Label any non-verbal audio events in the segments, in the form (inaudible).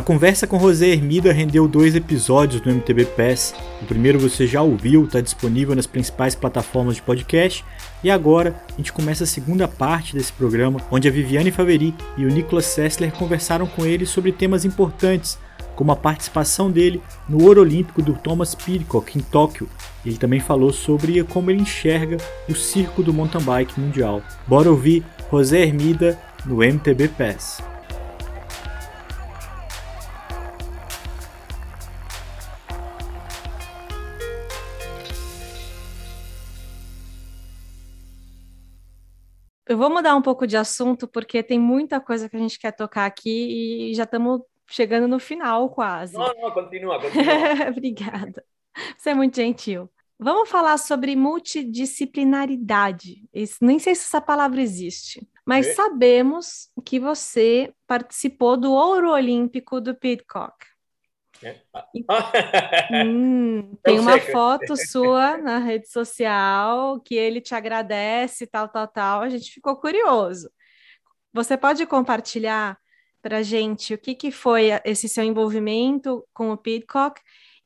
A conversa com José Hermida rendeu dois episódios do MTB Pass. O primeiro você já ouviu, está disponível nas principais plataformas de podcast. E agora a gente começa a segunda parte desse programa, onde a Viviane Faveri e o Nicolas Sessler conversaram com ele sobre temas importantes, como a participação dele no Ouro Olímpico do Thomas Pidcock em Tóquio. Ele também falou sobre como ele enxerga o circo do mountain bike mundial. Bora ouvir José Hermida no MTB Pass. Eu vou mudar um pouco de assunto, porque tem muita coisa que a gente quer tocar aqui e já estamos chegando no final quase. Não, não, continua, (laughs) continua. Obrigada. Você é muito gentil. Vamos falar sobre multidisciplinaridade. nem sei se essa palavra existe, mas é. sabemos que você participou do Ouro Olímpico do Pidcock. É. Hum, tem uma foto sua na rede social que ele te agradece, tal, tal, tal. A gente ficou curioso. Você pode compartilhar para gente o que, que foi esse seu envolvimento com o Pidcock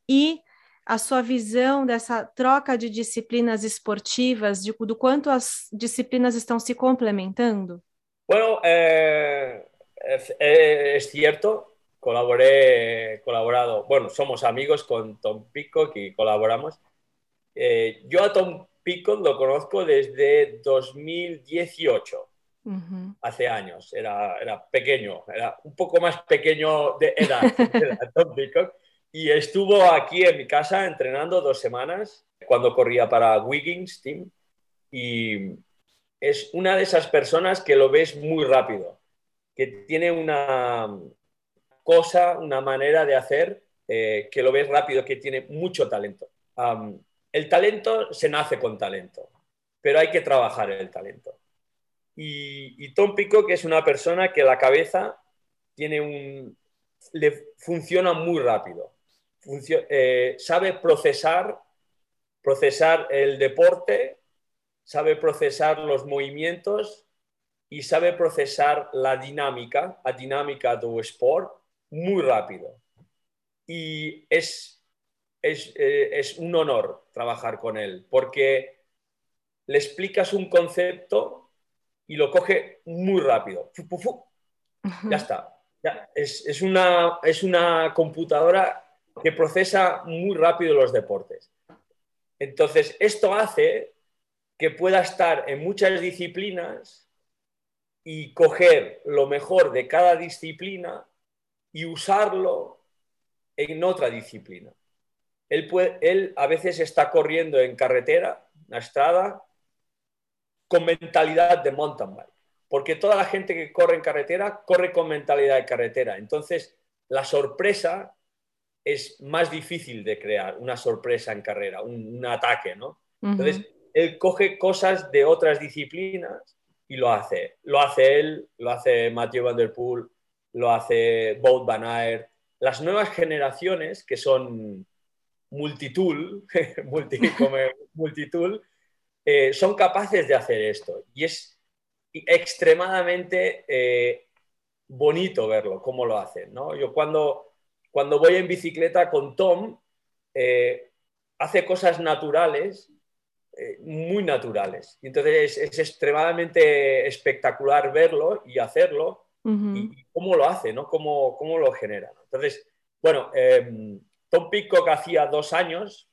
e a sua visão dessa troca de disciplinas esportivas, de, do quanto as disciplinas estão se complementando? Bueno, eh, es, es cierto, colaboré, colaborado, bueno, somos amigos con Tom Peacock y colaboramos. Eh, yo a Tom Peacock lo conozco desde 2018, hace años, era, era pequeño, era un poco más pequeño de edad, (laughs) Tom Peacock, y estuvo aquí en mi casa entrenando dos semanas cuando corría para Wiggins Team. Y es una de esas personas que lo ves muy rápido, que tiene una, cosa, una manera de hacer eh, que lo ves rápido, que tiene mucho talento. el talento se nace con talento, pero hay que trabajar el talento. Y, Tom Pico, que es una persona que la cabeza tiene un, le funciona muy rápido, eh, sabe procesar, procesar el deporte, sabe procesar los movimientos y sabe procesar la dinámica, la dinámica del sport muy rápido. Y es, eh, es, un honor trabajar con él, porque le explicas un concepto y lo coge muy rápido. Ya está. es, una, es una computadora que procesa muy rápido los deportes. Entonces, esto hace que pueda estar en muchas disciplinas y coger lo mejor de cada disciplina y usarlo en otra disciplina. Él, puede, él a veces está corriendo en carretera, en la estrada, con mentalidad de mountain bike, porque toda la gente que corre en carretera corre con mentalidad de carretera. Entonces, la sorpresa es más difícil de crear, una sorpresa en carrera, un, ataque, ¿no? Entonces, él coge cosas de otras disciplinas y lo hace. Lo hace él, lo hace Matthew Van Der Poel, lo hace Boat Van Aert. Las nuevas generaciones, que son multitool, (laughs) multitool eh, son capaces de hacer esto. Y es extremadamente eh, bonito verlo, cómo lo hacen. ¿no? Yo cuando, cuando voy en bicicleta con Tom, eh, hace cosas naturales, muy naturales. Y entonces es, es, extremadamente espectacular verlo y hacerlo y, cómo lo hace, ¿no? Cómo, cómo lo genera. Entonces, bueno, eh, Tom Pitcock hacía dos años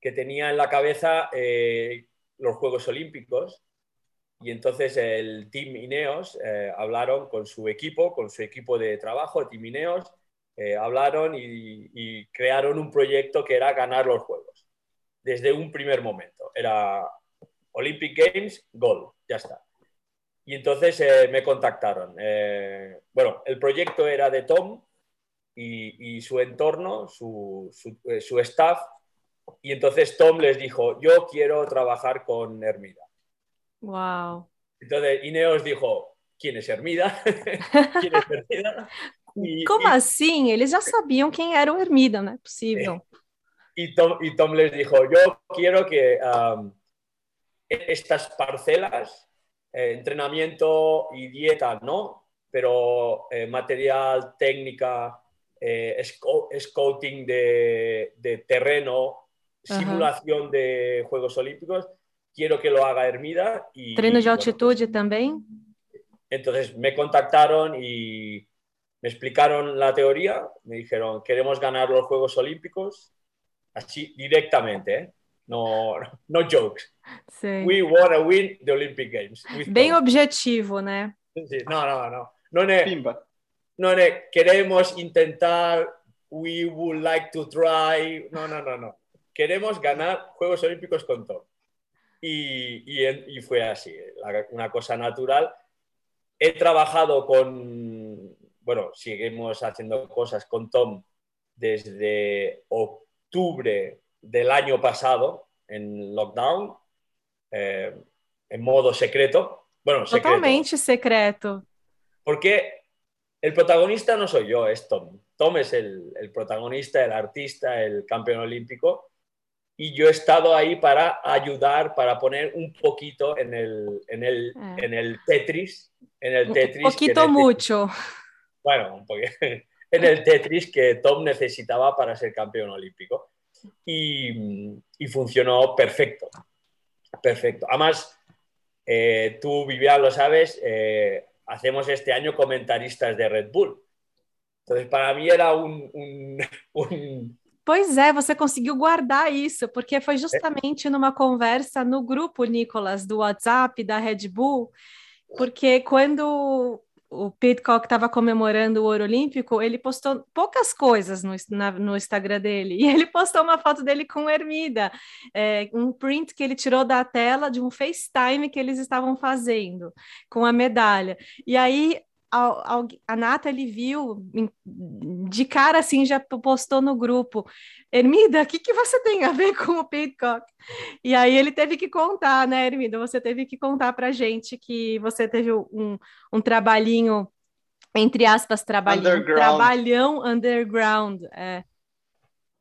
que tenía en la cabeza eh, los Juegos Olímpicos y entonces el Team Ineos eh, hablaron con su equipo, con su equipo de trabajo, el Team Ineos, hablaron y, y, crearon un proyecto que era ganar los Juegos. Desde un primer momento. Era Olympic Games, gol, ya está. Y entonces eh, me contactaron. Eh, bueno, el proyecto era de Tom y, su entorno, su, eh, su, staff. Y entonces Tom les dijo, yo quiero trabajar con Hermida. Wow. Entonces Ineos dijo, ¿quién es Hermida? (laughs) ¿Quién es Hermida? ¿Cómo así? Ellos ya sabían quién era Hermida, no es posible. (laughs) Y Tom, y Tom les dijo, yo quiero que um, estas parcelas eh, entrenamiento y dieta no, pero eh, material, técnica, eh, scouting de, de terreno, simulación de Juegos Olímpicos, quiero que lo haga Hermida. Y, ¿Treino de altitud también? Entonces me contactaron y me explicaron la teoría, me dijeron, queremos ganar los Juegos Olímpicos, así directamente, ¿eh? No, no jokes. Sim. We want to win the Olympic Games. Bem objetivo, né? No, no, no. No, é, Pimba. no é, queremos intentar, we would like to try. No, no, no, no. Queremos ganar Juegos Olímpicos con Tom. Y, y, y fue así, una cosa natural. He trabajado con, bueno, seguimos haciendo cosas con Tom desde octubre del año pasado en lockdown, eh, en modo secreto. Bueno, secreto. Totalmente secreto. Porque el protagonista no soy yo, es Tom. Tom es el, el protagonista, el artista, el campeón olímpico. Y yo he estado ahí para ayudar, para poner un poquito en el, en el, ah. en el Tetris. En el Tetris. Un poquito mucho. Bueno, un poquito. (laughs) En el Tetris que Tom necesitaba para ser campeón olímpico y, funcionó perfecto. Perfecto. Además, eh, tú, Vivian, lo sabes, eh, hacemos este año comentaristas de Red Bull. Entonces, para mí era un (laughs) Pois é, você conseguiu guardar isso, porque foi justamente numa conversa no grupo, Nicolas, do WhatsApp da Red Bull, porque quando o Pitcock estava comemorando o ouro olímpico, ele postou poucas coisas no, na, no, Instagram dele. (laughs) E ele postou uma foto dele com Hermida, é, um print que ele tirou da tela de um FaceTime que eles estavam fazendo com a medalha. E aí a, a, a Nathalie viu de cara assim, já postou no grupo. Ermida, o que, que você tem a ver com o Pitcock? E aí ele teve que contar, né, Ermida? Você teve que contar para gente que você teve um, um trabalhinho, entre aspas, trabalhinho, underground. trabalhão underground. É.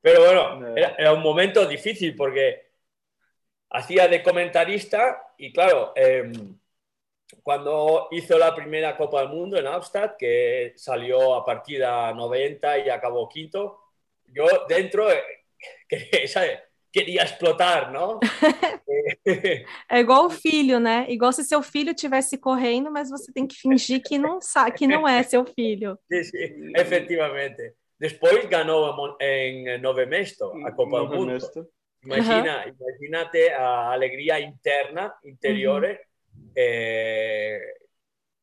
Pero bueno, era, era, un momento difícil porque hacía de comentarista y claro, eh, cuando hizo la primera Copa del Mundo en Amsterdam, que salió a partida 90 y acabó quinto, yo dentro eh, (laughs) queria explotar, não? (laughs) é igual o filho, né? Igual se seu filho estivesse correndo, mas você tem que fingir que não sabe, que não é seu filho. (laughs) Sim, sim, efetivamente. Depois ganhou em Nove Mesto a Copa do Mundo. Imagina, uhum. Imagínate a alegria interna, interior, uhum. é,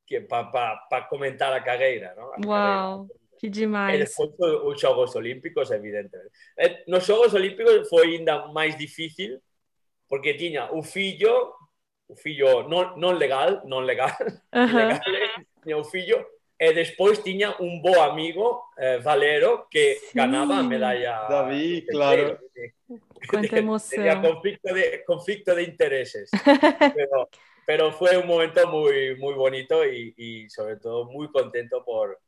que pa comentar a carreira. ¿no? A Uau, carreira. que demais. E depois os Xogos Olímpicos, evidentemente. Eh, Nos Xogos Olímpicos foi ainda máis difícil, porque tiña o fillo, o fillo non, non legal, non legal, (laughs) uh -huh. legal tiña o fillo, e despois tiña un bo amigo, eh, Valero, que sí. ganaba a medalla. David, claro. Cuánta emoción. Tenía conflicto de, conflicto de intereses. (laughs) Pero pero fue un momento muy, muy bonito y, sobre todo muy contento por,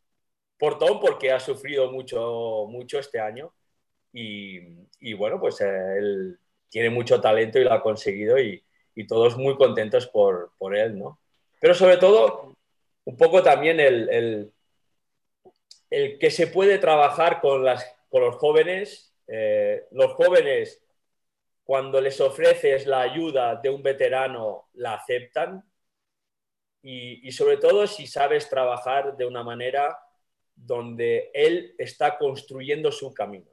por Tom porque ha sufrido mucho, mucho este año y, bueno, pues eh, él tiene mucho talento y lo ha conseguido y, todos muy contentos por, por, él, ¿no? Pero sobre todo, un poco también el, el, el que se puede trabajar con, las, con los jóvenes. Eh, los jóvenes, cuando les ofreces la ayuda de un veterano, la aceptan. Y, y sobre todo si sabes trabajar de una manera donde ele está construindo seu caminho.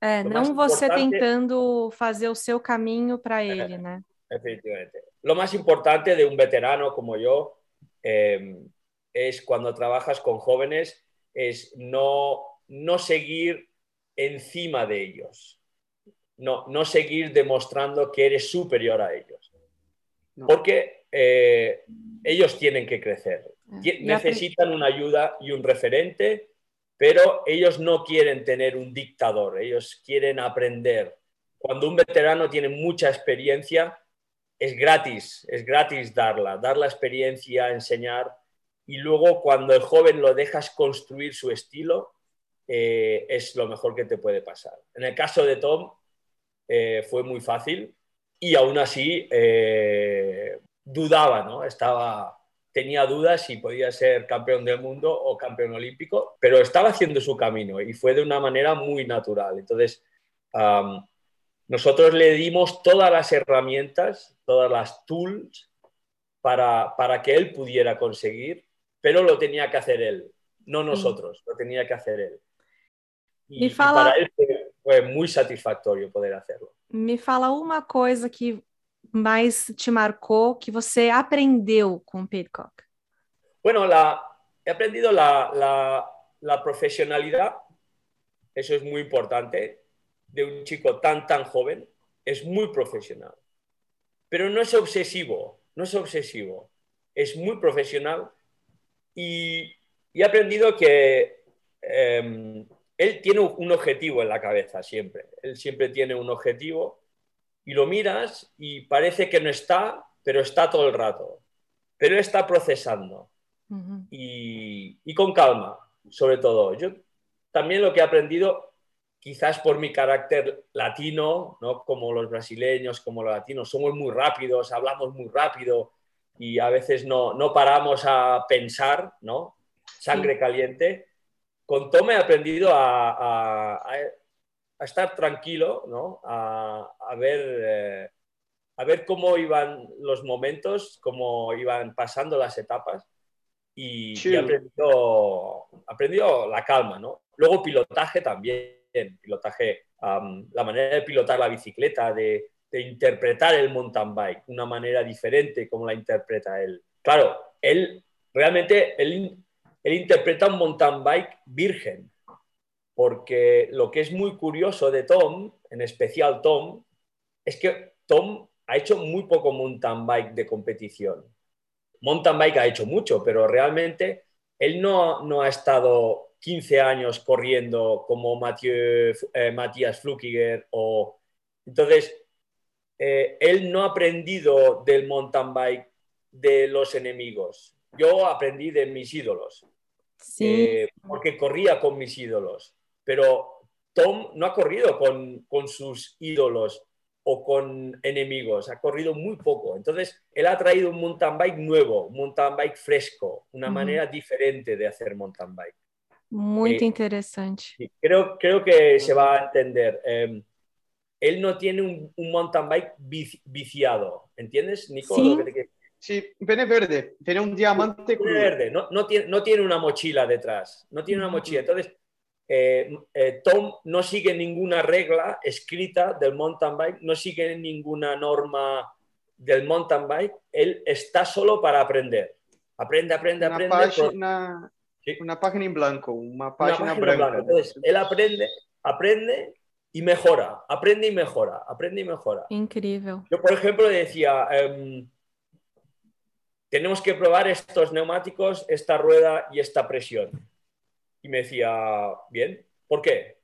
É, Lo não você tentando fazer o seu caminho para (laughs) ele, é, né? Efectivamente. Lo más importante de un veterano como yo eh, es cuando trabajas con jóvenes es no, no seguir encima de ellos, no, no seguir demostrando que eres superior a ellos, no. porque eh, ellos tienen que crecer, Ah, necesitan una ayuda y un referente, pero ellos no quieren tener un dictador, ellos quieren aprender. Cuando un veterano tiene mucha experiencia, es gratis, es gratis darla, dar la experiencia, enseñar, y luego cuando el joven lo dejas construir su estilo, eh, es lo mejor que te puede pasar. En el caso de Tom, eh, fue muy fácil y aún así eh, dudaba, ¿no? Estaba tenía dudas si podía ser campeón del mundo o campeón olímpico, pero estaba haciendo su camino y fue de una manera muy natural. Entonces, nosotros le dimos todas las herramientas, todas las tools para, para, que él pudiera conseguir, pero lo tenía que hacer él, no nosotros, lo tenía que hacer él. Y, fala... para él fue, fue, muy satisfactorio poder hacerlo. Me fala uma coisa que mais te marcou, que você aprendeu com Pitcock? Bueno, la, he aprendido la, la, la profesionalidad, eso es muy importante, de un chico tan, tan joven, es muy profesional. Pero no es obsesivo, no es obsesivo, es muy profesional y, y he aprendido que eh, él tiene un objetivo en la cabeza siempre, él siempre tiene un objetivo y lo miras y parece que no está, pero está todo el rato. Pero él está procesando uh -huh. y, y, con calma, sobre todo. Yo también lo que he aprendido, quizás por mi carácter latino, ¿no? como los brasileños, como los latinos, somos muy rápidos, hablamos muy rápido y a veces no, no paramos a pensar, ¿no? Sangre sí. caliente. Con Tom he aprendido a, a, a a estar tranquilo, ¿no? a, ver, eh, a ver cómo iban los momentos, cómo iban pasando las etapas y, sí. y aprendió, aprendió la calma. ¿no? Luego pilotaje también, pilotaje, um, la manera de pilotar la bicicleta, de, de, interpretar el mountain bike, una manera diferente como la interpreta él. Claro, él realmente, él, él interpreta un mountain bike virgen, porque lo que es muy curioso de Tom, en especial Tom, es que Tom ha hecho muy poco mountain bike de competición. Mountain bike ha hecho mucho, pero realmente él no, no ha estado 15 años corriendo como Mathieu, eh, Matías Flukiger o... Entonces, eh, él no ha aprendido del mountain bike de los enemigos. Yo aprendí de mis ídolos. Sí. Eh, porque corría con mis ídolos pero Tom no ha corrido con, con, sus ídolos o con enemigos, ha corrido muy poco. Entonces, él ha traído un mountain bike nuevo, un mountain bike fresco, una mm. manera diferente de hacer mountain bike. Muy eh, interesante. Creo, creo que se va a entender. Eh, él no tiene un, un, mountain bike viciado, ¿entiendes, Nico? Sí. Sí, viene verde, tiene un diamante. Verde, no, no, tiene, no tiene una mochila detrás, no tiene una mochila. Entonces, eh, eh, Tom no sigue ninguna regla escrita del mountain bike, no sigue ninguna norma del mountain bike, él está solo para aprender. Aprende, aprende, una aprende. Página, ¿Sí? Una página en blanco, una página, una página blanca. Entonces, él aprende, aprende y mejora, aprende y mejora, aprende y mejora. Increíble. Yo, por ejemplo, decía, um, tenemos que probar estos neumáticos, esta rueda y esta presión y me decía, bien, ¿por qué?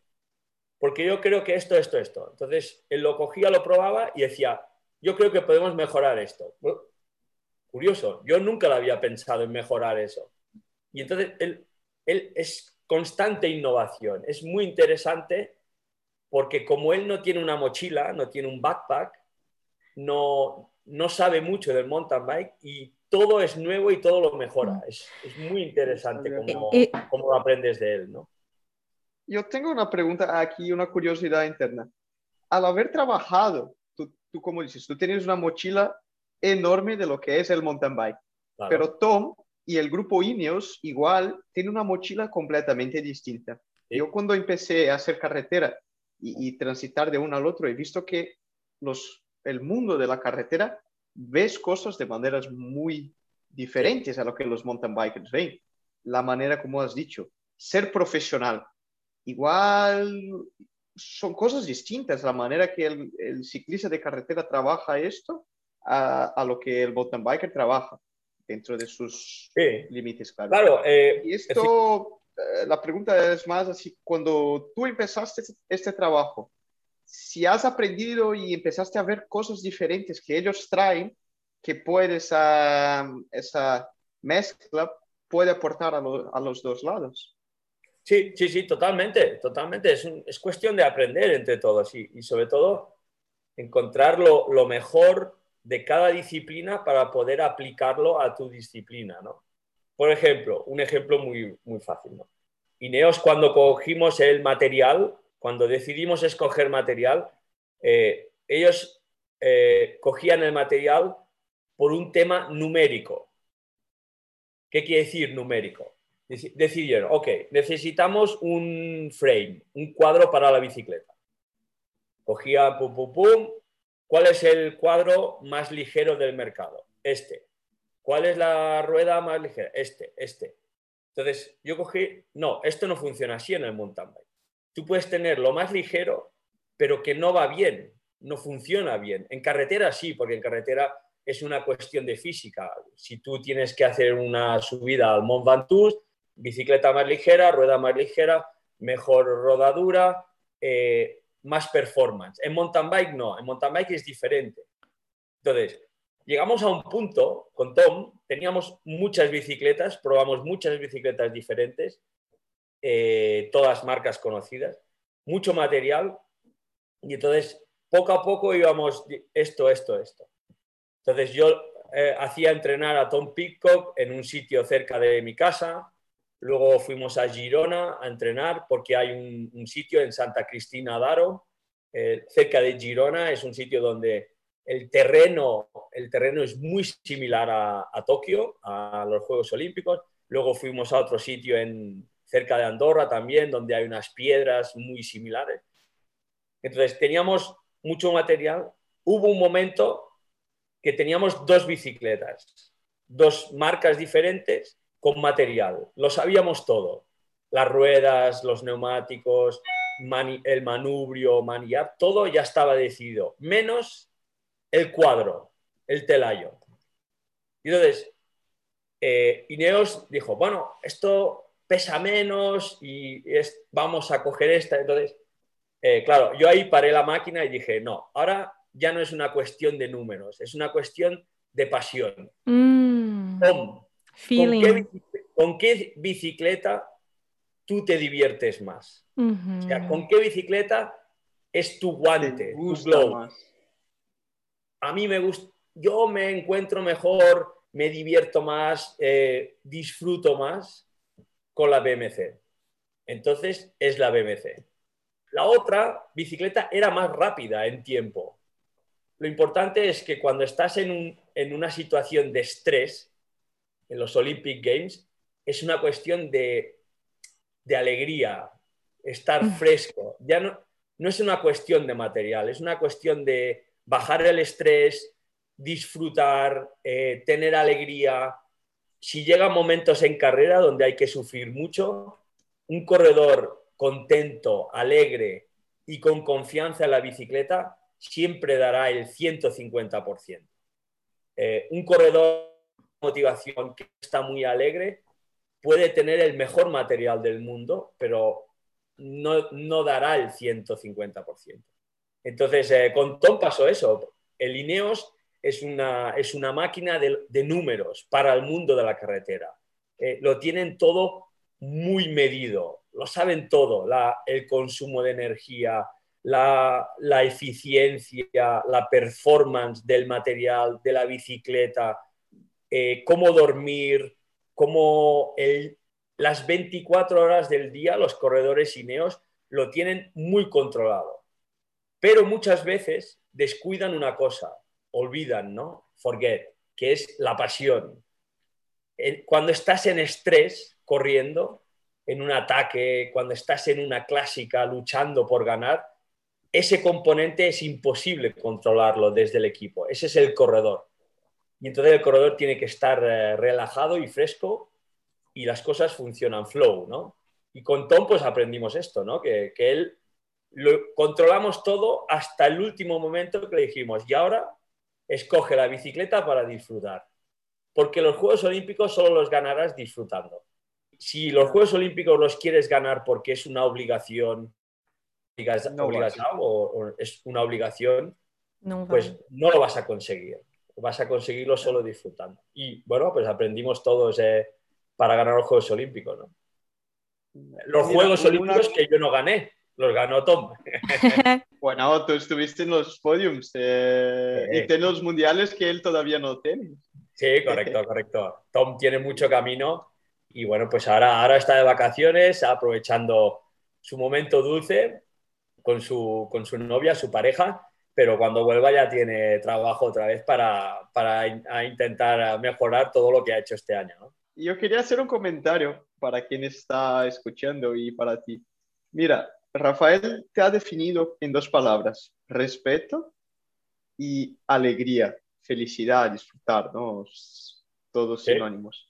Porque yo creo que esto, esto, esto. Entonces, él lo cogía, lo probaba y decía, yo creo que podemos mejorar esto. curioso, yo nunca lo había pensado en mejorar eso. Y entonces, él, él es constante innovación. Es muy interesante porque como él no tiene una mochila, no tiene un backpack, no, no sabe mucho del mountain bike y todo es nuevo y todo lo mejora. Es, es muy interesante cómo, cómo, aprendes de él, ¿no? Yo tengo una pregunta aquí, una curiosidad interna. Al haber trabajado, tú, tú como dices, tú tienes una mochila enorme de lo que es el mountain bike, claro. pero Tom y el grupo Ineos igual tiene una mochila completamente distinta. Sí. Yo cuando empecé a hacer carretera y, y, transitar de uno al otro, he visto que los, el mundo de la carretera ves cosas de maneras muy diferentes a lo que los mountain bikers ven. La manera como has dicho, ser profesional. Igual son cosas distintas, la manera que el, el ciclista de carretera trabaja esto a, a, lo que el mountain biker trabaja dentro de sus sí. límites. Claro. claro eh, y esto, eh, la pregunta es más así, cuando tú empezaste este trabajo, si has aprendido y empezaste a ver cosas diferentes que ellos traen, que puede esa, esa mezcla puede aportar a, lo, a, los dos lados. Sí, sí, sí, totalmente, totalmente. Es, es cuestión de aprender entre todos y, y, sobre todo encontrar lo, lo, mejor de cada disciplina para poder aplicarlo a tu disciplina, ¿no? Por ejemplo, un ejemplo muy, muy fácil, ¿no? Ineos, cuando cogimos el material, cuando decidimos escoger material, eh, ellos eh, cogían el material por un tema numérico. ¿Qué quiere decir numérico? Decidieron, ok, necesitamos un frame, un cuadro para la bicicleta. Cogía, pum, pum, pum, ¿cuál es el cuadro más ligero del mercado? Este. ¿Cuál es la rueda más ligera? Este, este. Entonces, yo cogí, no, esto no funciona así en el mountain bike. Tú puedes tener lo más ligero, pero que no va bien, no funciona bien. En carretera sí, porque en carretera es una cuestión de física. Si tú tienes que hacer una subida al Mont Ventoux, bicicleta más ligera, rueda más ligera, mejor rodadura, eh, más performance. En mountain bike no, en mountain bike es diferente. Entonces, llegamos a un punto con Tom, teníamos muchas bicicletas, probamos muchas bicicletas diferentes, eh, todas marcas conocidas, mucho material, y entonces poco a poco íbamos esto, esto, esto. Entonces yo eh, hacía entrenar a Tom Pitcock en un sitio cerca de mi casa, luego fuimos a Girona a entrenar porque hay un, sitio en Santa Cristina d'Aro, eh, cerca de Girona, es un sitio donde el terreno, el terreno es muy similar a, Tokio, a los Juegos Olímpicos. Luego fuimos a otro sitio en, cerca de Andorra también, donde hay unas piedras muy similares. Entonces teníamos mucho material. Hubo un momento que teníamos dos bicicletas, dos marcas diferentes con material. Lo sabíamos todo. Las ruedas, los neumáticos, el manubrio, manillar, todo ya estaba decidido, menos el cuadro, el telayo. Y entonces, eh, Ineos dijo, bueno, esto pesa menos y es, vamos a coger esta. Entonces, eh, claro, yo ahí paré la máquina y dije, no, ahora ya no es una cuestión de números, es una cuestión de pasión. Mm. ¿Con, qué, bicicleta tú te diviertes más? o sea, ¿con qué bicicleta es tu guante, tu globo? a mí me gusta, yo me encuentro mejor, me divierto más, eh, disfruto más con la BMC. Entonces es la BMC. La otra bicicleta era más rápida en tiempo. Lo importante es que cuando estás en, una situación de estrés, en los Olympic Games, es una cuestión de, alegría, estar mm. fresco. Ya no, no es una cuestión de material, es una cuestión de, bajar el estrés, disfrutar, eh, tener alegría. Si llegan momentos en carrera donde hay que sufrir mucho, un corredor contento, alegre y con confianza en la bicicleta siempre dará el 150%. Eh, un corredor de motivación que está muy alegre puede tener el mejor material del mundo, pero no, no dará el 150%. Entonces, eh, con Tom pasó eso. El Ineos es una, es una máquina de, números para el mundo de la carretera. Eh, lo tienen todo muy medido, lo saben todo, el consumo de energía, la, eficiencia, la performance del material, de la bicicleta, eh, cómo dormir, cómo las 24 horas del día los corredores Ineos lo tienen muy controlado. Pero muchas veces descuidan una cosa, olvidan, ¿no? Forget, que es la pasión. Cuando estás en estrés, corriendo, en un ataque, cuando estás en una clásica luchando por ganar, ese componente es imposible controlarlo desde el equipo. Ese es el corredor. Y entonces el corredor tiene que estar eh, relajado y fresco y las cosas funcionan flow, ¿no? Y con Tom pues aprendimos esto, ¿no? Que, que él lo controlamos todo hasta el último momento que le dijimos, y ahora escoge la bicicleta para disfrutar. Porque los Juegos Olímpicos solo los ganarás disfrutando. Si los Juegos Olímpicos los quieres ganar porque es una obligación, o, es una obligación, pues no lo vas a conseguir. Vas a conseguirlo solo disfrutando. Y bueno, pues aprendimos todos eh, para ganar los Juegos Olímpicos. Los Juegos Olímpicos que yo no gané, los ganó Tom. (laughs) bueno, tú estuviste en los podiums eh, y en los mundiales que él todavía no tiene. Sí, correcto, (laughs) correcto. Tom tiene mucho camino y bueno, pues ahora, ahora está de vacaciones, aprovechando su momento dulce con su, con su novia, su pareja, pero cuando vuelva ya tiene trabajo otra vez para, para intentar mejorar todo lo que ha hecho este año. ¿no? Yo quería hacer un comentario para quien está escuchando y para ti. Mira, Rafael te ha definido en dos palabras, respeto y alegría, felicidad, disfrutar, ¿no? Todos sinónimos.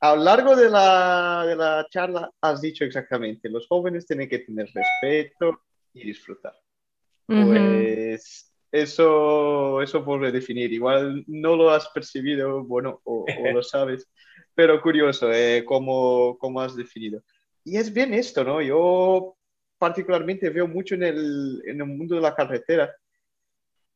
A lo largo de la, de la charla has dicho exactamente, los jóvenes tienen que tener respeto y disfrutar. Pues eso, eso por definir. Igual no lo has percibido, bueno, o, lo (laughs) sabes, pero curioso eh, cómo, cómo has definido. Y es bien esto, ¿no? Yo particularmente veo mucho en el, en el mundo de la carretera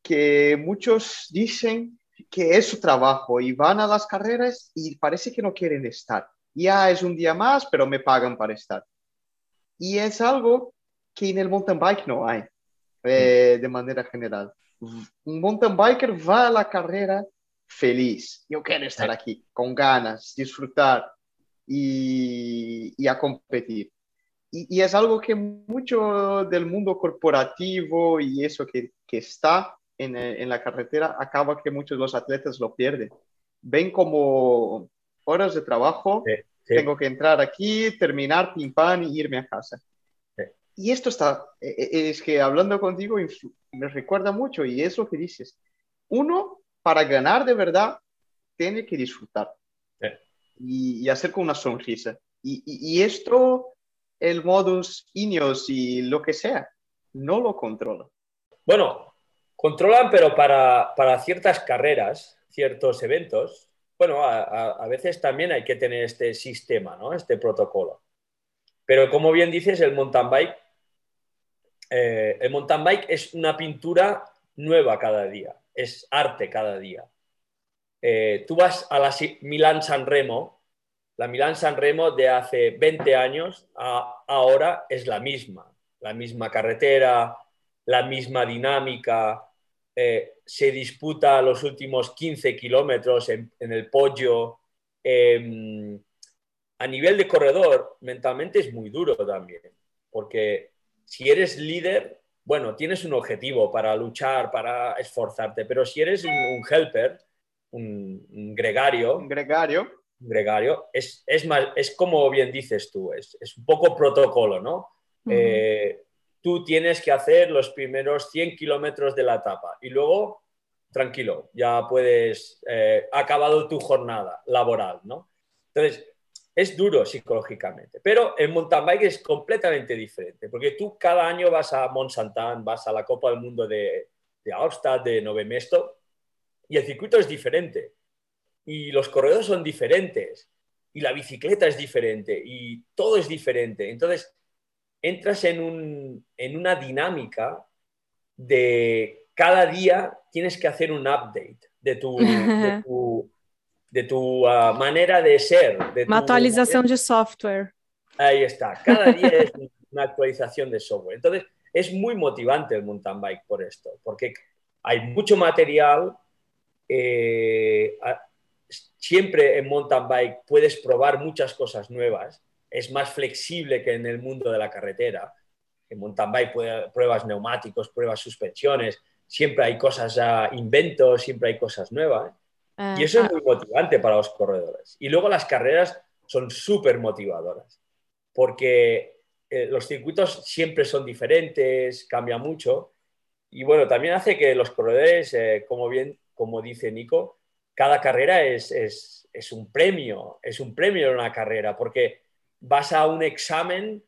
que muchos dicen que es su trabajo y van a las carreras y parece que no quieren estar. Ya es un día más, pero me pagan para estar. Y es algo que en el mountain bike no hay, eh, de manera general. Un mountain biker va a la carrera feliz. Yo quiero estar aquí, con ganas, disfrutar y, y a competir y, es algo que mucho del mundo corporativo y eso que, que está en, en, la carretera acaba que muchos de los atletas lo pierden. Ven como horas de trabajo, tengo que entrar aquí, terminar, pim pam y irme a casa. Y esto está, e, e, es que hablando contigo me recuerda mucho y es lo que dices. Uno, para ganar de verdad, tiene que disfrutar y, y, hacer con una sonrisa. Y, y, y esto el modus Ineos y lo que sea. No lo controlan. Bueno, controlan, pero para, para ciertas carreras, ciertos eventos, bueno, a, veces también hay que tener este sistema, ¿no? Este protocolo. Pero como bien dices, el mountain bike, eh, el mountain bike es una pintura nueva cada día, es arte cada día. Eh, tú vas a la Milán San Remo la Milán San Remo de hace 20 años a ahora es la misma, la misma carretera, la misma dinámica, eh, se disputa los últimos 15 kilómetros en, el pollo. Em, a nivel de corredor, mentalmente es muy duro también, porque si eres líder, bueno, tienes un objetivo para luchar, para esforzarte, pero si eres un, helper, un, gregario, un gregario, gregario, es, es, es como bien dices tú, es, es un poco protocolo, ¿no? Eh, tú tienes que hacer los primeros 100 kilómetros de la etapa y luego, tranquilo, ya puedes, eh, acabado tu jornada laboral, ¿no? Entonces, es duro psicológicamente, pero el mountain bike es completamente diferente, porque tú cada año vas a Mont vas a la Copa del Mundo de, de Austad, de Novemesto, y el circuito es diferente y los corredores son diferentes y la bicicleta es diferente y todo es diferente. Entonces, entras en, un, en una dinámica de cada día tienes que hacer un update de tu, de (laughs) tu, ah, manera de ser. De una actualización de software. Ahí está, cada día es (laughs) una actualización de software. Entonces, es muy motivante el mountain bike por esto, porque hay mucho material, eh, siempre en mountain bike puedes probar muchas cosas nuevas, es más flexible que en el mundo de la carretera. En mountain bike pruebas neumáticos, pruebas suspensiones, siempre hay cosas, uh, inventos, siempre hay cosas nuevas. y eso es muy motivante para los corredores. Y luego las carreras son súper motivadoras, porque eh, los circuitos siempre son diferentes, cambia mucho. Y bueno, también hace que los corredores, eh, como bien, como dice Nico, cada carrera es, es, un premio, es un premio en una carrera, porque vas a un examen,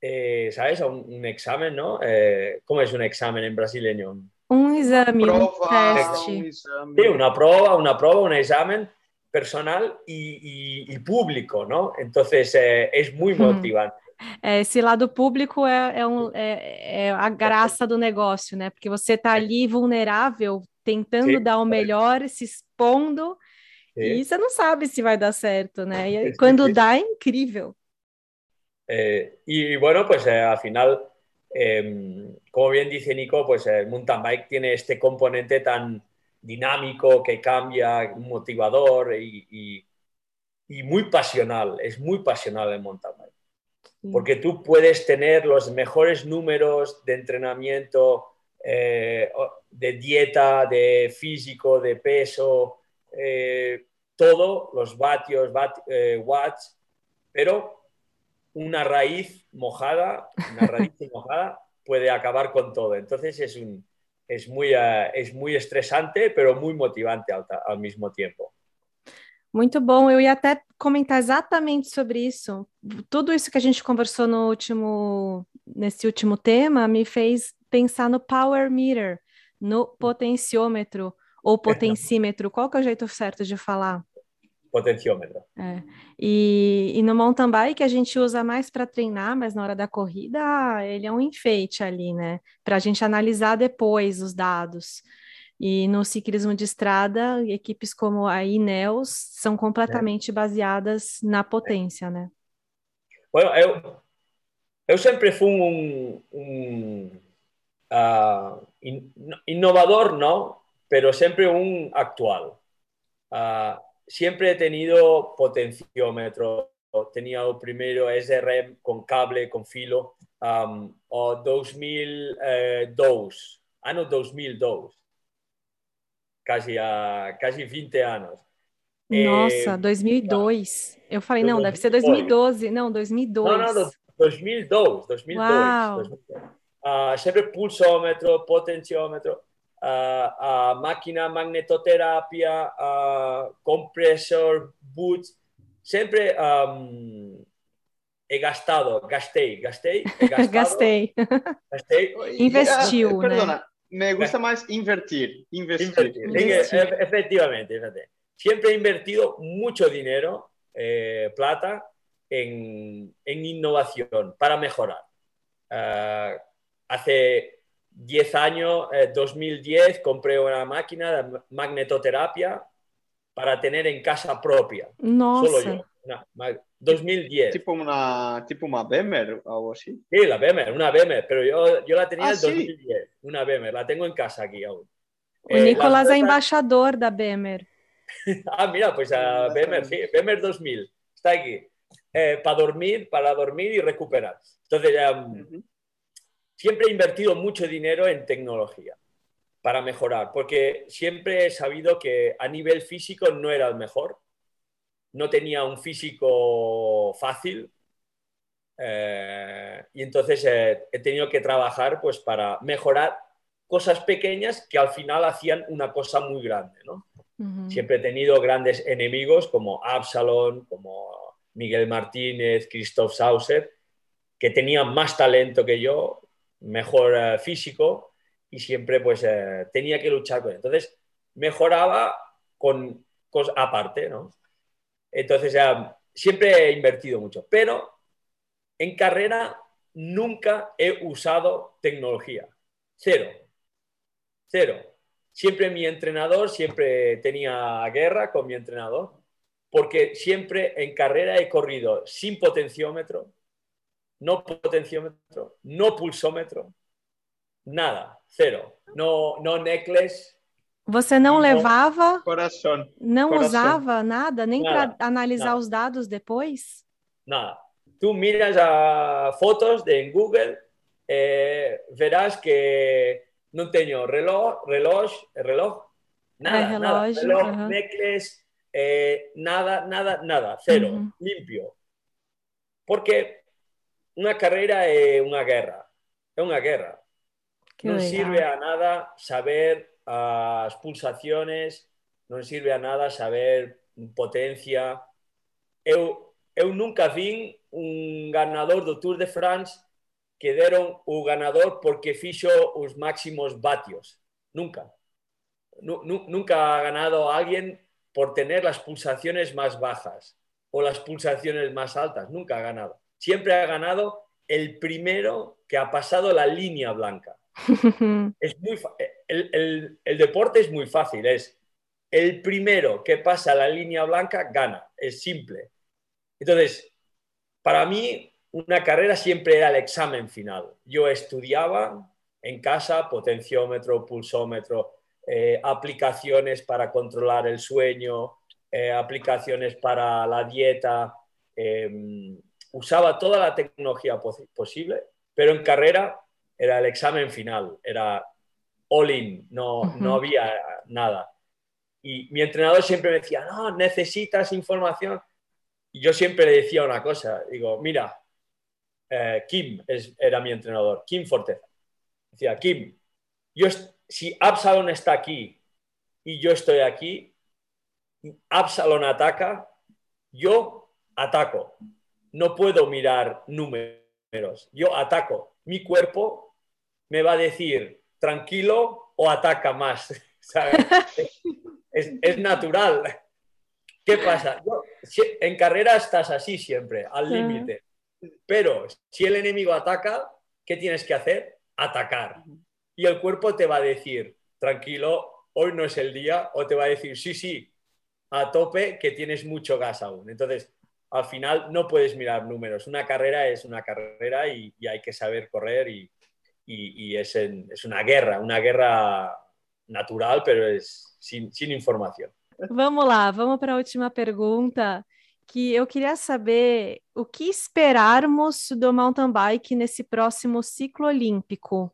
eh, ¿sabes? A un, examen, ¿no? Eh, ¿Cómo es un examen en brasileño? Un examen, un Sí, una prueba, una prueba, un examen personal y, público, ¿no? Entonces eh, es muy motivante. esse lado público é, é, um, é, é, a graça do negócio, né? Porque você está ali vulnerável, tentando Sim. dar o melhor, se expondo, Sim. e você não sabe se vai dar certo, né? E quando dá, é incrível. Eh, y bueno, pues eh, al final em, como bien dice Nico, pues el mountain bike tiene este componente tan dinámico que cambia, motivador y, muy pasional. Es muy pasional el mountain bike. Porque tú puedes tener los mejores números de entrenamiento, eh, de dieta, de físico, de peso, eh, todo, los vatios, eh, watts, pero una raíz mojada, una raíz (laughs) mojada puede acabar con todo. Entonces es, un, es, muy, es muy estresante, pero muy motivante al, al mismo tiempo. Muito bom, eu ia até comentar exatamente sobre isso. Tudo isso que a gente conversou no último, nesse último tema me fez pensar no power meter, no potenciômetro ou potencímetro. Qual que é o jeito certo de falar? Potenciômetro. É. E, e no mountain bike a gente usa mais para treinar, mas na hora da corrida ele é um enfeite ali, né? Para a gente analisar depois os dados. E no ciclismo de estrada, equipes como a Ineos são completamente é. baseadas na potência, né? Bueno, eu, eu sempre fui um, um uh, in, innovador, não, pero sempre um actual. Uh, siempre he tenido potenciómetro. Tenía el primero SRM con cable, con filo, um, o 2002, año 2002, casi, a, casi 20 anos. Nossa, eh, 2002. Eu falei, não, deve ser 2012. Não, 2002. Não, não, 2002. 2002. Uau. 2002. Uh, sempre pulsômetro, potenciómetro a máquina magnetoterapia, compresor, boots. Siempre he gastado, gasté, gasté, he (laughs) gasté. Investiu, Perdona, me gusta más invertir. Invertir. Efectivamente, Siempre he invertido mucho dinero, eh, plata, en, en, innovación para mejorar. Uh, hace 10 años, 2010, eh, compré una máquina de magnetoterapia para tener en casa propia. No Solo yo. 2010. Tipo una, tipo una Bemer o algo así. Sí, la Bemer, una Bemer, pero yo, yo la tenía en ah, 2010, una Bemer, la tengo en casa aquí aún. O eh, Nicolás es embajador de Bemer. (laughs) ah, mira, pues a Bemer, sí, Bemer 2000, está aquí. Eh, para dormir, para dormir y recuperar. Entonces, ya, siempre he invertido mucho dinero en tecnología para mejorar, porque siempre he sabido que a nivel físico no era el mejor, no tenía un físico fácil eh, y entonces eh, he tenido que trabajar pues para mejorar cosas pequeñas que al final hacían una cosa muy grande. Siempre he tenido grandes enemigos como Absalon, como Miguel Martínez, Christoph Sauser, que tenían más talento que yo, mejor eh, físico y siempre pues eh, tenía que luchar con él. Entonces mejoraba con cosas aparte, ¿no? Entonces siempre he invertido mucho, pero en carrera nunca he usado tecnología. Cero. Cero. Siempre mi entrenador, siempre tenía guerra con mi entrenador, porque siempre en carrera he corrido sin potenciómetro, no potenciómetro, no pulsómetro, nada, zero. No, no necklace. Você não levava? Coração. Não coração. usava nada, nem para analisar nada. os dados depois? Nada. Tú miras a fotos de en Google, eh, verás que no tengo reloj, reloj, reloj, nada, reloj, nada. reloj, uh -huh. necklace, eh, nada, nada, nada, cero, uh -huh. limpio. Porque una carrera es una guerra, es una guerra. no sirve a nada saber las pulsaciones, no sirve a nada saber potencia. Eu, nunca vi un ganador del Tour de France que dieron un ganador porque fichó los máximos vatios. Nunca. nunca ha ganado alguien por tener las pulsaciones más bajas o las pulsaciones más altas. Nunca ha ganado siempre ha ganado el primero que ha pasado la línea blanca. (laughs) es muy el, el, deporte es muy fácil, es el primero que pasa la línea blanca gana, es simple. Entonces, para mí, una carrera siempre era el examen final. Yo estudiaba en casa, potenciómetro, pulsómetro, eh, aplicaciones para controlar el sueño, eh, aplicaciones para la dieta, em, usaba toda la tecnología posible, pero en carrera era el examen final, era all in, no, no había nada. Y mi entrenador siempre me decía, no, necesitas información. Y yo siempre le decía una cosa, digo, mira, eh, Kim era mi entrenador, Kim Forteza. Decía, Kim, yo, si Absalon está aquí y yo estoy aquí, Absalon ataca, yo ataco. No puedo mirar números, yo ataco. Mi cuerpo me va a decir tranquilo o ataca más. (laughs) Es, natural. ¿Qué pasa? en carrera estás así siempre, al límite. Pero si el enemigo ataca, ¿qué tienes que hacer? Atacar. Y el cuerpo te va a decir, tranquilo, hoy no es el día, o te va a decir, sí, sí, a tope, que tienes mucho gas aún. Entonces, al final no puedes mirar números. Una carrera es una carrera y, hay que saber correr y, es, es, una guerra, una guerra natural, pero es sin, sin información. Vamos lá, vamos para a última pergunta. que eu queria saber o que esperarmos do mountain bike nesse próximo ciclo olímpico.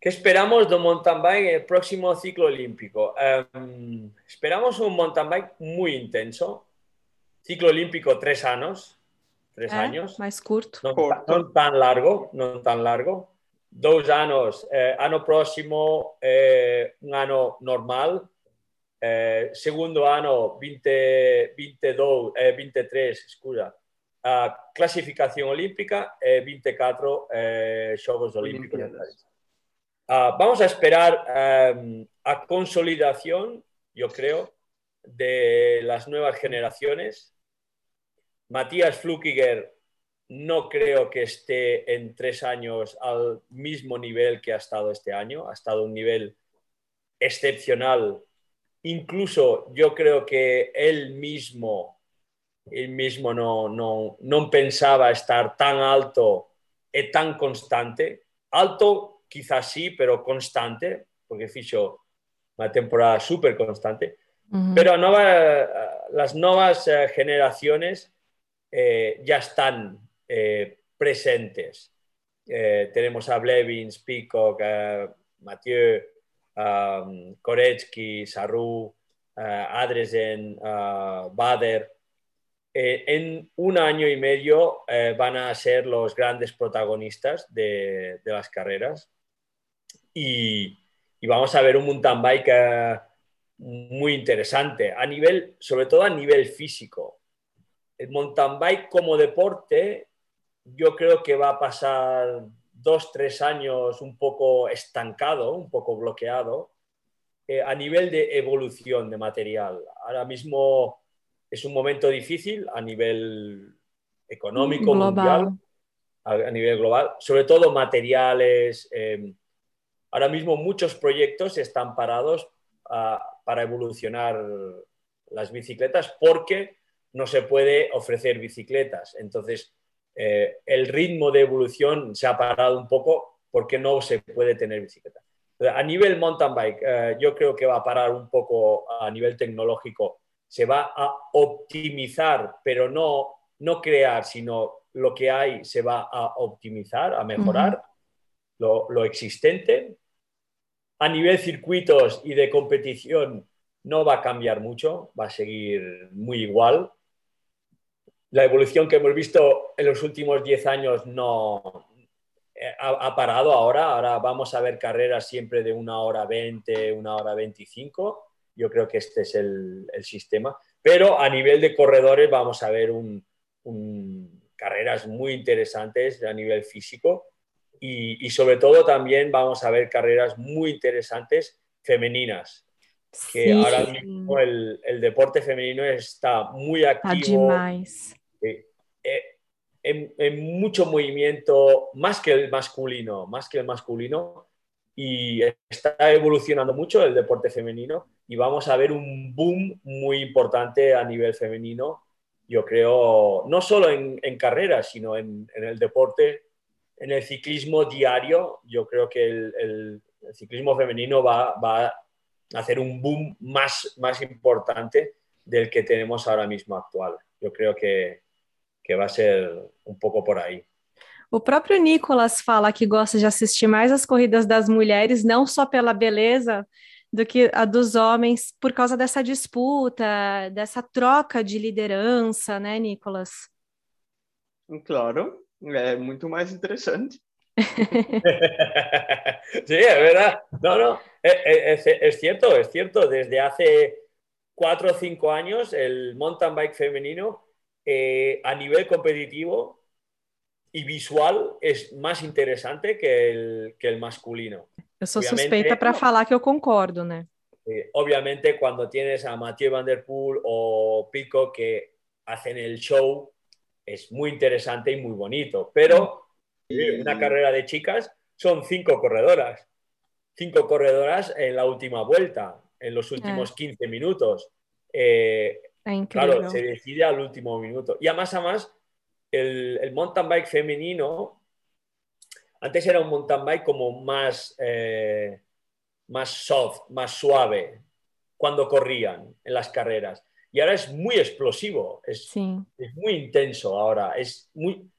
¿Qué esperamos do mountain bike en el próximo ciclo olímpico? Um, esperamos un mountain bike muy intenso. Ciclo olímpico tres años. Tres é, años. Mais curto. Non, non tan largo, non tan largo. Dos años, eh, ano próximo, eh, un ano normal, eh, segundo ano 20, 22, eh, 23, scusa, a clasificación olímpica e 24 eh, Xogos Olímpicos. Uh, vamos a esperar um, a consolidación, yo creo, de las nuevas generaciones. Matías Flukiger no creo que esté en tres años al mismo nivel que ha estado este año. Ha estado un nivel excepcional incluso yo creo que él mismo, él mismo no, no, no pensaba estar tan alto y tan constante. Alto quizás sí, pero constante, porque fichó una temporada súper constante. Pero las nuevas eh, generaciones eh, ya están eh, presentes. tenemos a Blevins, Peacock, Mathieu, um, Koretsky, Sarru, Adresen, Bader, eh, en un año y medio eh, van a ser los grandes protagonistas de, de las carreras. Y, y, vamos a ver un mountain bike muy interesante, a nivel, sobre todo a nivel físico. El mountain bike como deporte yo creo que va a pasar dos, tres años un poco estancado, un poco bloqueado, eh, a nivel de evolución de material. Ahora mismo es un momento difícil a nivel económico, mundial, a, nivel global, sobre todo materiales. Em, ahora mismo muchos proyectos están parados ah, para evolucionar las bicicletas porque no se puede ofrecer bicicletas. Entonces, eh, el ritmo de evolución se ha parado un poco porque no se puede tener bicicleta. A nivel mountain bike, eh, yo creo que va a parar un poco a nivel tecnológico. Se va a optimizar, pero no, no crear, sino lo que hay se va a optimizar, a mejorar lo, lo existente. A nivel circuitos y de competición no va a cambiar mucho, va a seguir muy igual la evolución que hemos visto en los últimos 10 años no eh, ha, parado ahora. Ahora vamos a ver carreras siempre de una hora 20, una hora 25. Yo creo que este es el, sistema. Pero a nivel de corredores vamos a ver carreras muy interesantes a nivel físico y, sobre todo también vamos a ver carreras muy interesantes femeninas. Que ahora mismo el, el, deporte femenino está muy activo. Eh, eh, en, mucho movimiento, más que el masculino, más que el masculino, y está evolucionando mucho el deporte femenino y vamos a ver un boom muy importante a nivel femenino yo creo, no solo en, en carreras, sino en, en, el deporte, en el ciclismo diario, yo creo que el, el, el ciclismo femenino va, va, a hacer un boom más, más importante del que tenemos ahora mismo actual. Yo creo que, que vai ser um pouco por aí. O próprio Nicolas fala que gosta de assistir mais as corridas das mulheres, não só pela beleza do que a dos homens, por causa dessa disputa, dessa troca de liderança, né, Nicolas? Claro, é muito mais interessante. (laughs) sí, es verdad. No, no, es, es, es, cierto, es cierto. Desde hace cuatro o cinco años, el mountain bike femenino eh, a nivel competitivo y visual es más interesante que el, que el masculino. Eu sou obviamente, suspeita para falar que eu concordo, né? Eh, obviamente, cuando tienes a Mathieu Van Der Poel o Pico que hacen el show, es muy interesante y muy bonito. Pero eh, una carrera de chicas son cinco corredoras. Cinco corredoras en la última vuelta, en los últimos 15 minutos. Eh, claro, se decide al último minuto. Y además, además el, el, mountain bike femenino, antes era un mountain bike como más, eh, más soft, más suave, cuando corrían en las carreras. Y ahora es muy explosivo, es, sí. es muy intenso ahora. Es muy,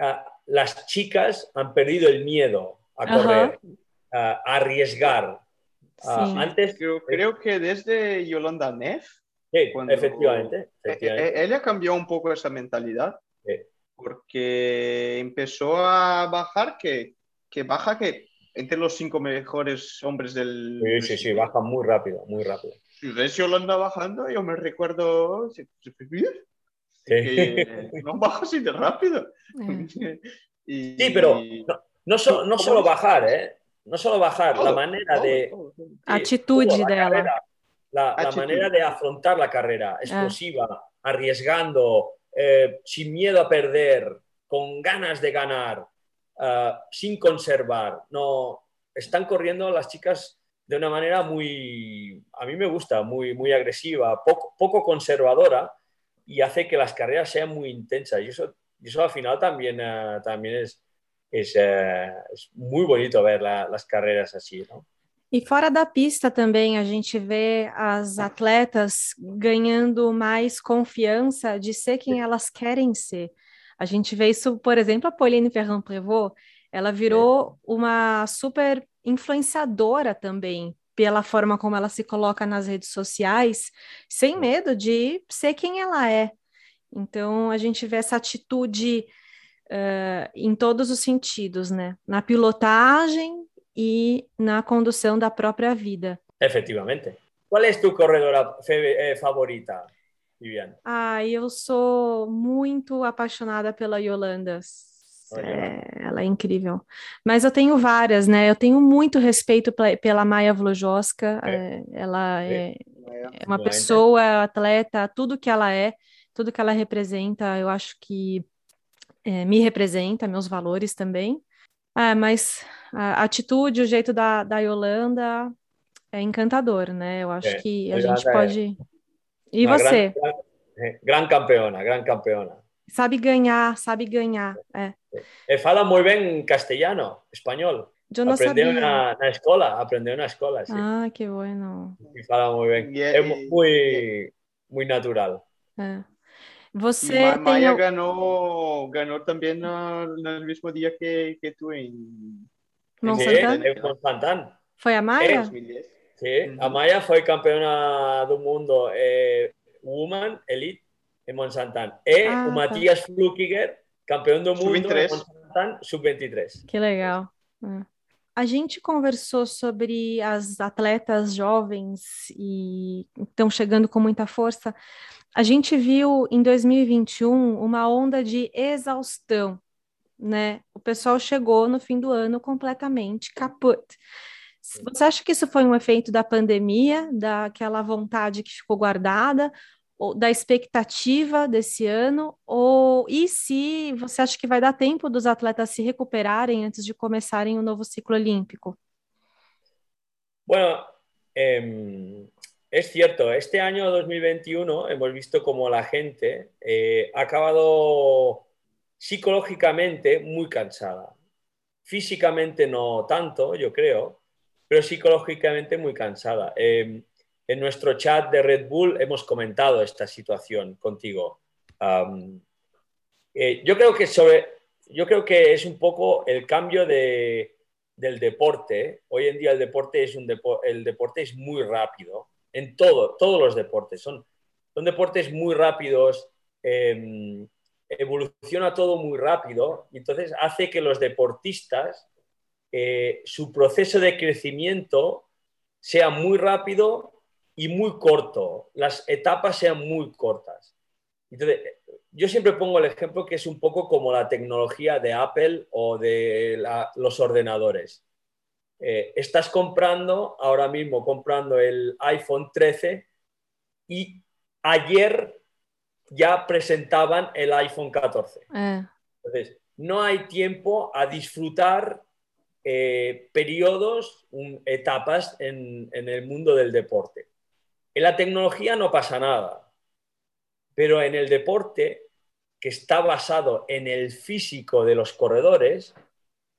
uh, las chicas han perdido el miedo a correr, uh, a arriesgar. Sí. Uh, antes creo, creo, que desde Yolanda Neff Sí, Cuando, efectivamente, efectivamente. Ella cambió un poco esa mentalidad sí. porque empezó a bajar que, que baja que entre los cinco mejores hombres del... Sí, sí, sí, baja muy rápido, muy rápido. Si ves Yolanda bajando, yo me recuerdo... Sí. Que no baja así de rápido. (laughs) y, sí, pero no, no, so, no solo bajar, ¿eh? No solo bajar, todo, la manera todo, de... dela. Carrera, la, la, manera de afrontar la carrera, explosiva, ah. arriesgando, eh, sin miedo a perder, con ganas de ganar, uh, sin conservar. No, están corriendo las chicas de una manera muy, a mí me gusta, muy, muy agresiva, poco, poco conservadora y hace que las carreras sean muy intensas. Y eso, y eso al final también, uh, también es, es, uh, es, muy bonito ver la, las carreras así, ¿no? E fora da pista também a gente vê as atletas ganhando mais confiança de ser quem elas querem ser. A gente vê isso, por exemplo, a Pauline Ferrand-Prévot, ela virou uma super influenciadora também pela forma como ela se coloca nas redes sociais, sem medo de ser quem ela é. Então a gente vê essa atitude uh, em todos os sentidos, né? Na pilotagem, e na condução da própria vida. Efetivamente. Qual é a tua corredora favorita, Viviane? Ah, eu sou muito apaixonada pela Yolanda. É, ela é incrível. Mas eu tenho várias, né? Eu tenho muito respeito pela Maia Vlojoska. É. É, ela é, é uma pessoa, atleta, tudo que ela é, tudo que ela representa, eu acho que é, me representa, meus valores também. Ah, mas a atitude, o jeito da, da Yolanda é encantador, né? Eu acho é, que a gente pode. E você? Gran, gran, gran campeona, gran campeona. Sabe ganhar, sabe ganhar. É. é fala muito bem castelhano, espanhol. Eu não aprendeu sabia. Na, na escola, aprendeu na escola, sim. Ah, que bueno. E fala muito bem. Yeah, é muito, muito natural. É. Você Ma Maya tem... ganhou, ganhou também no, no mesmo dia que, que tu em Monsantan. Sí, Monsantan. Foi a Maya? Sí, a Maya foi campeona do mundo eh, Woman Elite em Monsantan. E ah, o Matias tá. Flukiger, campeão do mundo em Monsantan Sub-23. Que legal. A gente conversou sobre as atletas jovens e estão chegando com muita força. A gente viu em 2021 uma onda de exaustão, né? O pessoal chegou no fim do ano completamente caput. Você acha que isso foi um efeito da pandemia, daquela vontade que ficou guardada, ou da expectativa desse ano? Ou e se você acha que vai dar tempo dos atletas se recuperarem antes de começarem o novo ciclo olímpico? Bueno, eh, es cierto, este año 2021 hemos visto como la gente eh, ha acabado psicológicamente muy cansada. Físicamente no tanto, yo creo, pero psicológicamente muy cansada. Em, en nuestro chat de Red Bull hemos comentado esta situación contigo. Eh, yo, creo que sobre, yo creo que es un poco el cambio de, del deporte. Hoy en día el deporte es, un el deporte es muy rápido en todo, todos los deportes. Son, son deportes muy rápidos, em, evoluciona todo muy rápido, y entonces hace que los deportistas, eh, su proceso de crecimiento sea muy rápido y muy corto, las etapas sean muy cortas. Entonces, yo siempre pongo el ejemplo que es un poco como la tecnología de Apple o de los ordenadores. Eh, estás comprando, ahora mismo comprando el iPhone 13 y ayer ya presentaban el iPhone 14. Eh. Entonces, no hay tiempo a disfrutar eh, periodos, etapas en, en el mundo del deporte. En la tecnología no pasa nada, pero en el deporte, que está basado en el físico de los corredores,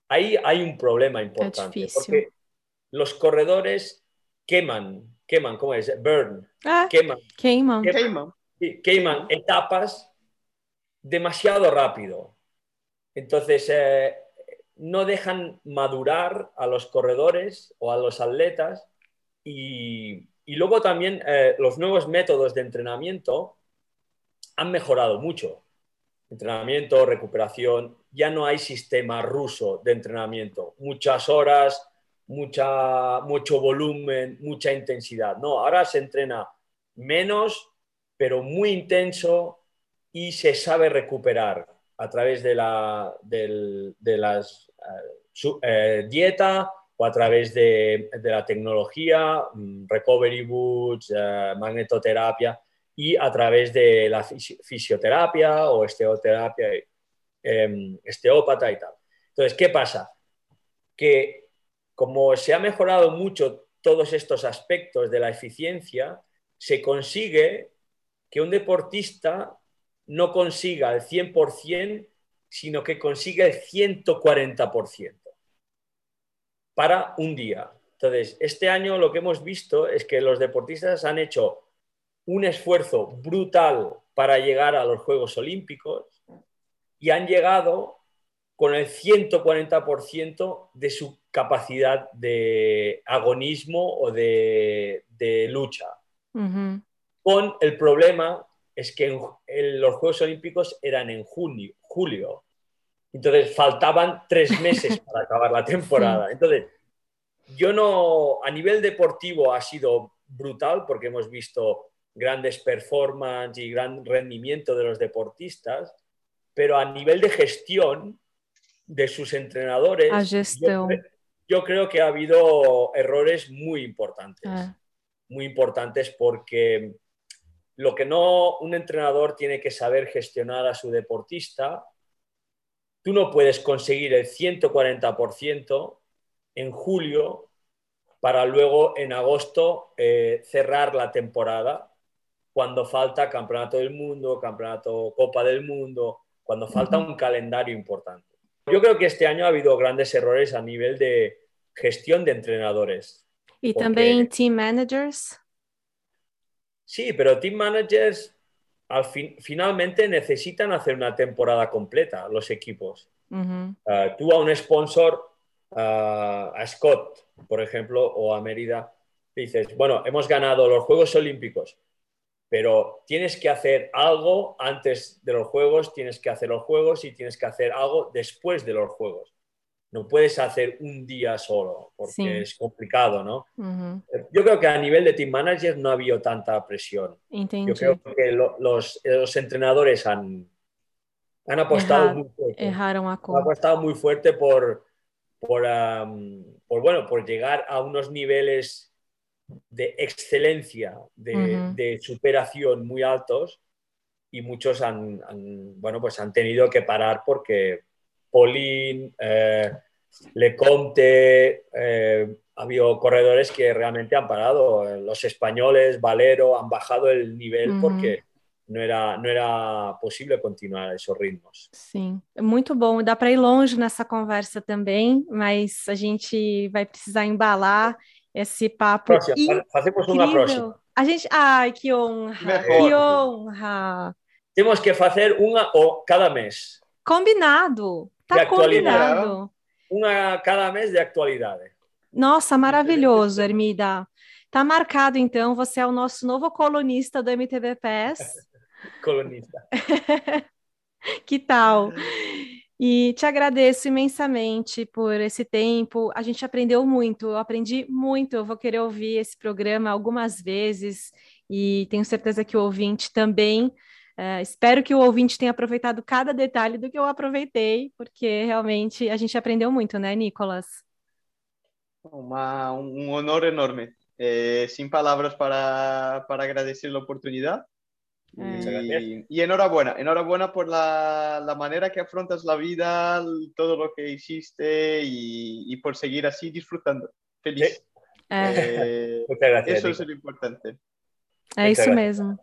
ahí hay un problema importante, porque los corredores queman, queman, ¿cómo es? Burn, ah, queman, queman, queman, etapas demasiado rápido. Entonces, eh, no dejan madurar a los corredores o a los atletas y, luego también eh, los nuevos métodos de entrenamiento han mejorado mucho. Entrenamiento, recuperación, ya no hay sistema ruso de entrenamiento, muchas horas, mucha, mucho volumen, mucha intensidad. No, ahora se entrena menos, pero muy intenso y se sabe recuperar a través de la de las, eh, dieta o a través de, la tecnología, mm, recovery boots, eh, magnetoterapia y a través de la fisioterapia o esteoterapia Em, esteópata y tal. Entonces, ¿qué pasa? Que como se ha mejorado mucho todos estos aspectos de la eficiencia, se consigue que un deportista no consiga el 100%, sino que consiga el 140% para un día. Entonces, este año lo que hemos visto es que los deportistas han hecho un esfuerzo brutal para llegar a los Juegos Olímpicos, y han llegado con el 140% de su capacidad de agonismo o de, lucha. Con el problema es que los Juegos Olímpicos eran en junio, julio. Entonces faltaban tres meses (laughs) para acabar la temporada. Entonces, yo no, a nivel deportivo ha sido brutal porque hemos visto grandes performances y gran rendimiento de los deportistas, pero a nivel de gestión de sus entrenadores, yo, creo que ha habido errores muy importantes. Ah. Muy importantes porque lo que no un entrenador tiene que saber gestionar a su deportista, tú no puedes conseguir el 140% en julio para luego en agosto eh, cerrar la temporada cuando falta campeonato del mundo, campeonato Copa del Mundo, cuando falta un calendario importante. Yo creo que este año ha habido grandes errores a nivel de gestión de entrenadores. Y también team managers. Sí, pero team managers al fin, finalmente necesitan hacer una temporada completa los equipos. Ah, tú a un sponsor, ah, a Scott, por ejemplo, o a Mérida, dices, bueno, hemos ganado los Juegos Olímpicos, pero tienes que hacer algo antes de los juegos, tienes que hacer los juegos y tienes que hacer algo después de los juegos. No puedes hacer un día solo porque es complicado, ¿no? Yo creo que a nivel de team manager no ha habido tanta presión. Yo creo que los, entrenadores han, han apostado muy fuerte. Han apostado muy fuerte por, por, por, bueno, por llegar a unos niveles de excelencia, de, superación muy altos y muchos han, bueno, pues han tenido que parar porque Pauline, eh, Lecomte, eh, ha habido corredores que realmente han parado. Los españoles, Valero, han bajado el nivel porque não era, não era possível continuar esses ritmos. Sim, é muito bom. Dá para ir longe nessa conversa também, mas a gente vai precisar embalar esse papo. Próxima, fazemos uma próxima. A gente, ai, que honra, que honra. Temos que fazer uma cada mês. Combinado. Tá combinado. Uma cada mês de atualidade. Nossa, maravilhoso, Ermida. Tá marcado, então, você é o nosso novo colunista do MTV PES. (laughs) colunista. (laughs) que tal? E te agradeço imensamente por esse tempo. A gente aprendeu muito, eu aprendi muito. Eu vou querer ouvir esse programa algumas vezes e tenho certeza que o ouvinte também. Uh, espero que o ouvinte tenha aproveitado cada detalhe do que eu aproveitei, porque realmente a gente aprendeu muito, né, Nicolas? Uma, um honor enorme. Eh, sin palabras para, para agradecer la oportunidad. Y, enhorabuena, enhorabuena por la, la, manera que afrontas la vida, todo lo que hiciste y, y por seguir así disfrutando. Feliz. Eh, gracias, eso es lo importante. É isso mesmo.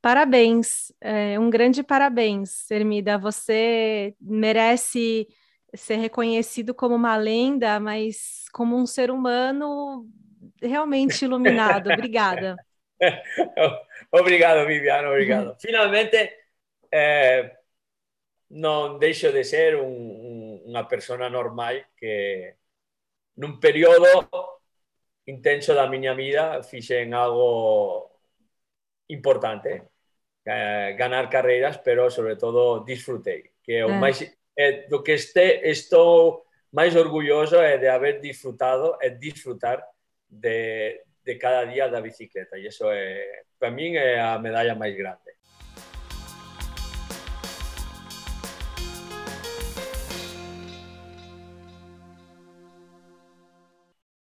Parabéns, é, um grande parabéns, Ermida. Você merece ser reconhecido como uma lenda, mas como um ser humano realmente (laughs) iluminado. Obrigada. (laughs) obrigado, Viviana, obrigado. Finalmente, eh, non deixo de ser un, un, unha persona normal que nun período intenso da miña vida fixen algo importante, eh, ganar carreiras, pero sobre todo disfrutei, que o eh. máis eh, do que este, estou máis orgulloso é de haber disfrutado e disfrutar de, de cada día da bicicleta e iso é, para min é a medalla máis grande.